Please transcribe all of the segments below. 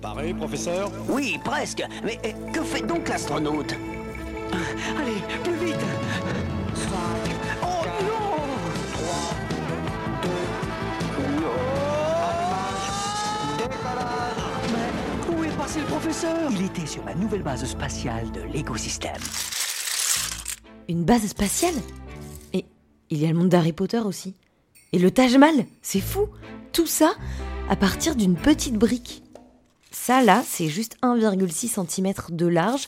Pareil, professeur Oui, presque. Mais euh, que fait donc l'astronaute Allez, plus vite Oh non Mais où est passé le professeur Il était sur la nouvelle base spatiale de l'écosystème. Une base spatiale Et il y a le monde d'Harry Potter aussi. Et le Taj Mahal, c'est fou Tout ça à partir d'une petite brique. Ça là, c'est juste 1,6 cm de large,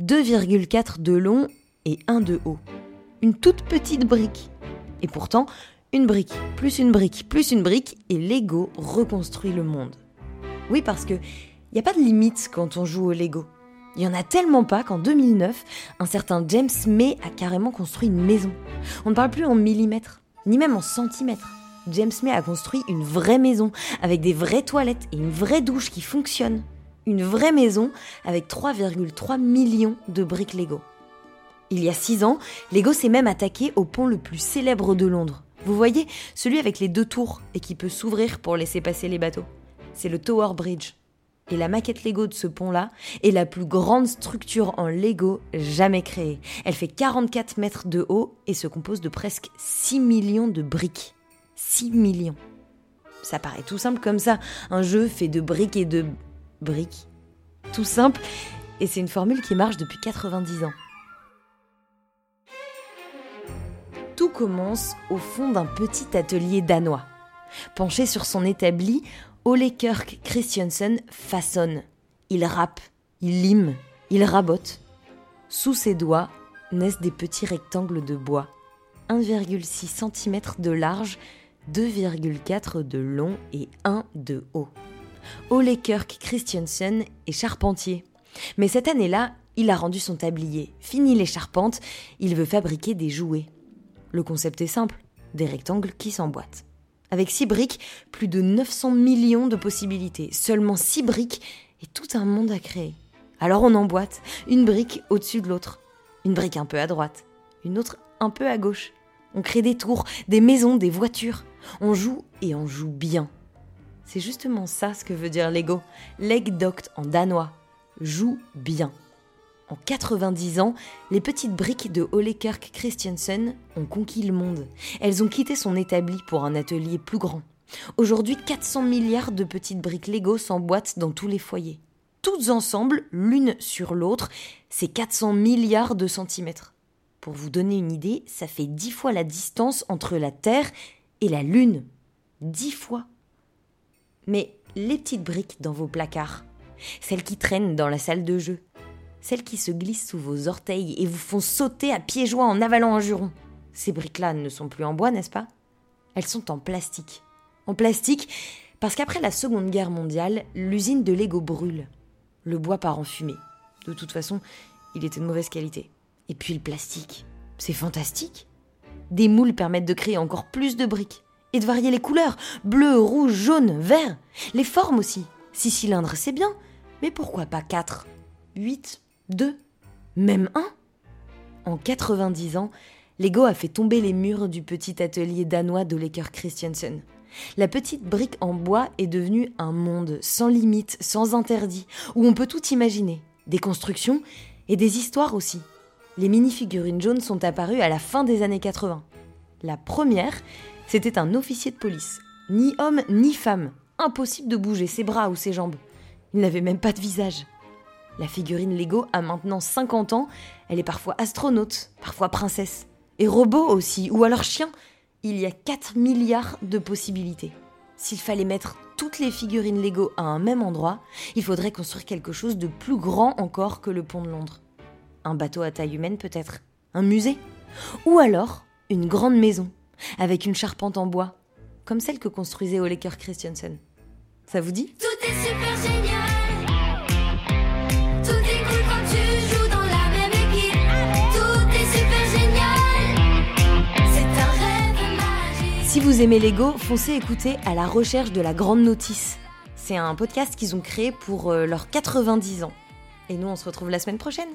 2,4 de long et 1 de haut. Une toute petite brique. Et pourtant, une brique, plus une brique, plus une brique, et Lego reconstruit le monde. Oui, parce que il n'y a pas de limite quand on joue au Lego. Il y en a tellement pas qu'en 2009, un certain James May a carrément construit une maison. On ne parle plus en millimètres, ni même en centimètres. James May a construit une vraie maison, avec des vraies toilettes et une vraie douche qui fonctionne. Une vraie maison avec 3,3 millions de briques Lego. Il y a 6 ans, Lego s'est même attaqué au pont le plus célèbre de Londres. Vous voyez, celui avec les deux tours et qui peut s'ouvrir pour laisser passer les bateaux. C'est le Tower Bridge. Et la maquette Lego de ce pont-là est la plus grande structure en Lego jamais créée. Elle fait 44 mètres de haut et se compose de presque 6 millions de briques. 6 millions. Ça paraît tout simple comme ça. Un jeu fait de briques et de briques. Tout simple. Et c'est une formule qui marche depuis 90 ans. Tout commence au fond d'un petit atelier danois. Penché sur son établi, Ole Kirk Christiansen façonne. Il râpe, il lime, il rabote. Sous ses doigts naissent des petits rectangles de bois. 1,6 cm de large, 2,4 de long et 1 de haut. Ole Kirk Christiansen est charpentier. Mais cette année-là, il a rendu son tablier. Fini les charpentes, il veut fabriquer des jouets. Le concept est simple, des rectangles qui s'emboîtent. Avec 6 briques, plus de 900 millions de possibilités. Seulement 6 briques et tout un monde à créer. Alors on emboîte, une brique au-dessus de l'autre. Une brique un peu à droite, une autre un peu à gauche. On crée des tours, des maisons, des voitures. On joue et on joue bien. C'est justement ça ce que veut dire Lego. Legdoct en danois. Joue bien. En 90 ans, les petites briques de Ole Kirk Christiansen ont conquis le monde. Elles ont quitté son établi pour un atelier plus grand. Aujourd'hui, 400 milliards de petites briques Lego s'emboîtent dans tous les foyers. Toutes ensemble, l'une sur l'autre, c'est 400 milliards de centimètres. Pour vous donner une idée, ça fait 10 fois la distance entre la Terre et la Lune. 10 fois. Mais les petites briques dans vos placards, celles qui traînent dans la salle de jeu, celles qui se glissent sous vos orteils et vous font sauter à pieds joints en avalant un juron. Ces briques-là ne sont plus en bois, n'est-ce pas? Elles sont en plastique. En plastique parce qu'après la Seconde Guerre mondiale, l'usine de Lego brûle. Le bois part en fumée. De toute façon, il était de mauvaise qualité. Et puis le plastique, c'est fantastique. Des moules permettent de créer encore plus de briques et de varier les couleurs bleu, rouge, jaune, vert. Les formes aussi. Six cylindres, c'est bien, mais pourquoi pas quatre Huit deux, même un? En 90 ans, Lego a fait tomber les murs du petit atelier danois d'Oleker Christiansen. La petite brique en bois est devenue un monde sans limite, sans interdit, où on peut tout imaginer. Des constructions et des histoires aussi. Les mini-figurines jaunes sont apparues à la fin des années 80. La première, c'était un officier de police. Ni homme ni femme. Impossible de bouger ses bras ou ses jambes. Il n'avait même pas de visage. La figurine Lego a maintenant 50 ans, elle est parfois astronaute, parfois princesse. Et robot aussi, ou alors chien. Il y a 4 milliards de possibilités. S'il fallait mettre toutes les figurines Lego à un même endroit, il faudrait construire quelque chose de plus grand encore que le pont de Londres. Un bateau à taille humaine peut-être Un musée Ou alors une grande maison, avec une charpente en bois, comme celle que construisait Oleker Christiansen. Ça vous dit? Tout est super génial. Tout est cool quand tu joues dans la même équipe. Tout est super génial. C'est un rêve magique. Si vous aimez Lego, foncez écouter À la recherche de la grande notice. C'est un podcast qu'ils ont créé pour euh, leurs 90 ans. Et nous, on se retrouve la semaine prochaine.